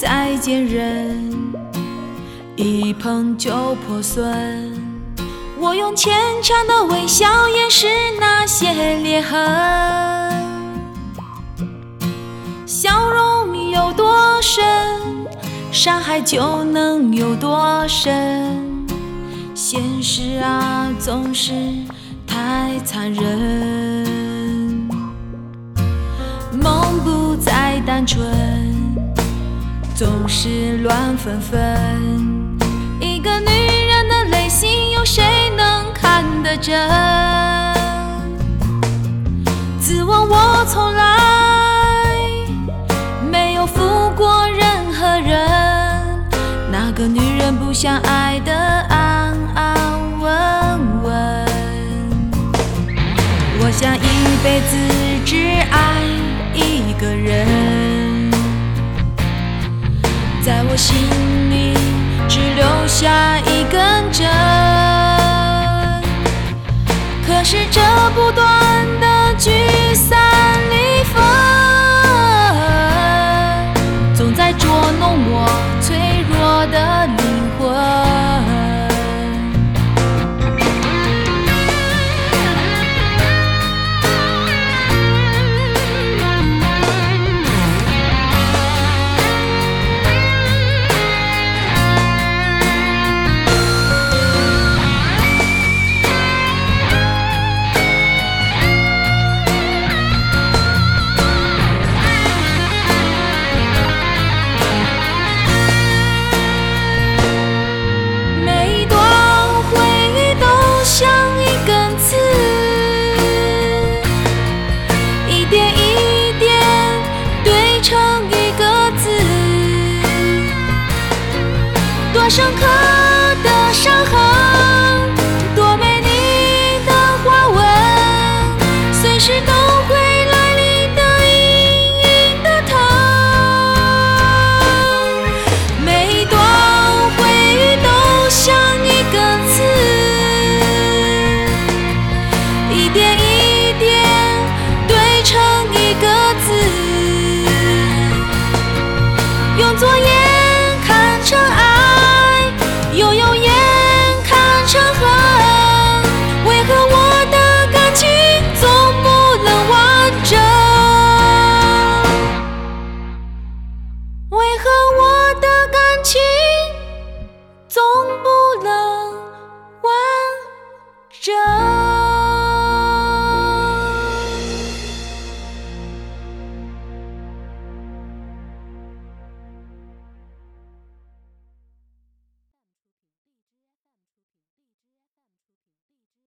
再见人，一碰就破损。我用牵强的微笑掩饰那些裂痕，笑容有多深，伤害就能有多深。现实啊，总是太残忍，梦不再单纯，总是乱纷纷。一个女人的内心，有谁能看得真？自问我从来没有负过任何人，哪个女人不想爱的安安稳稳？我想一辈子只爱一个人，我心里。只留下一根针，可是这不断一点一点堆成一个字。多深刻的伤痕这。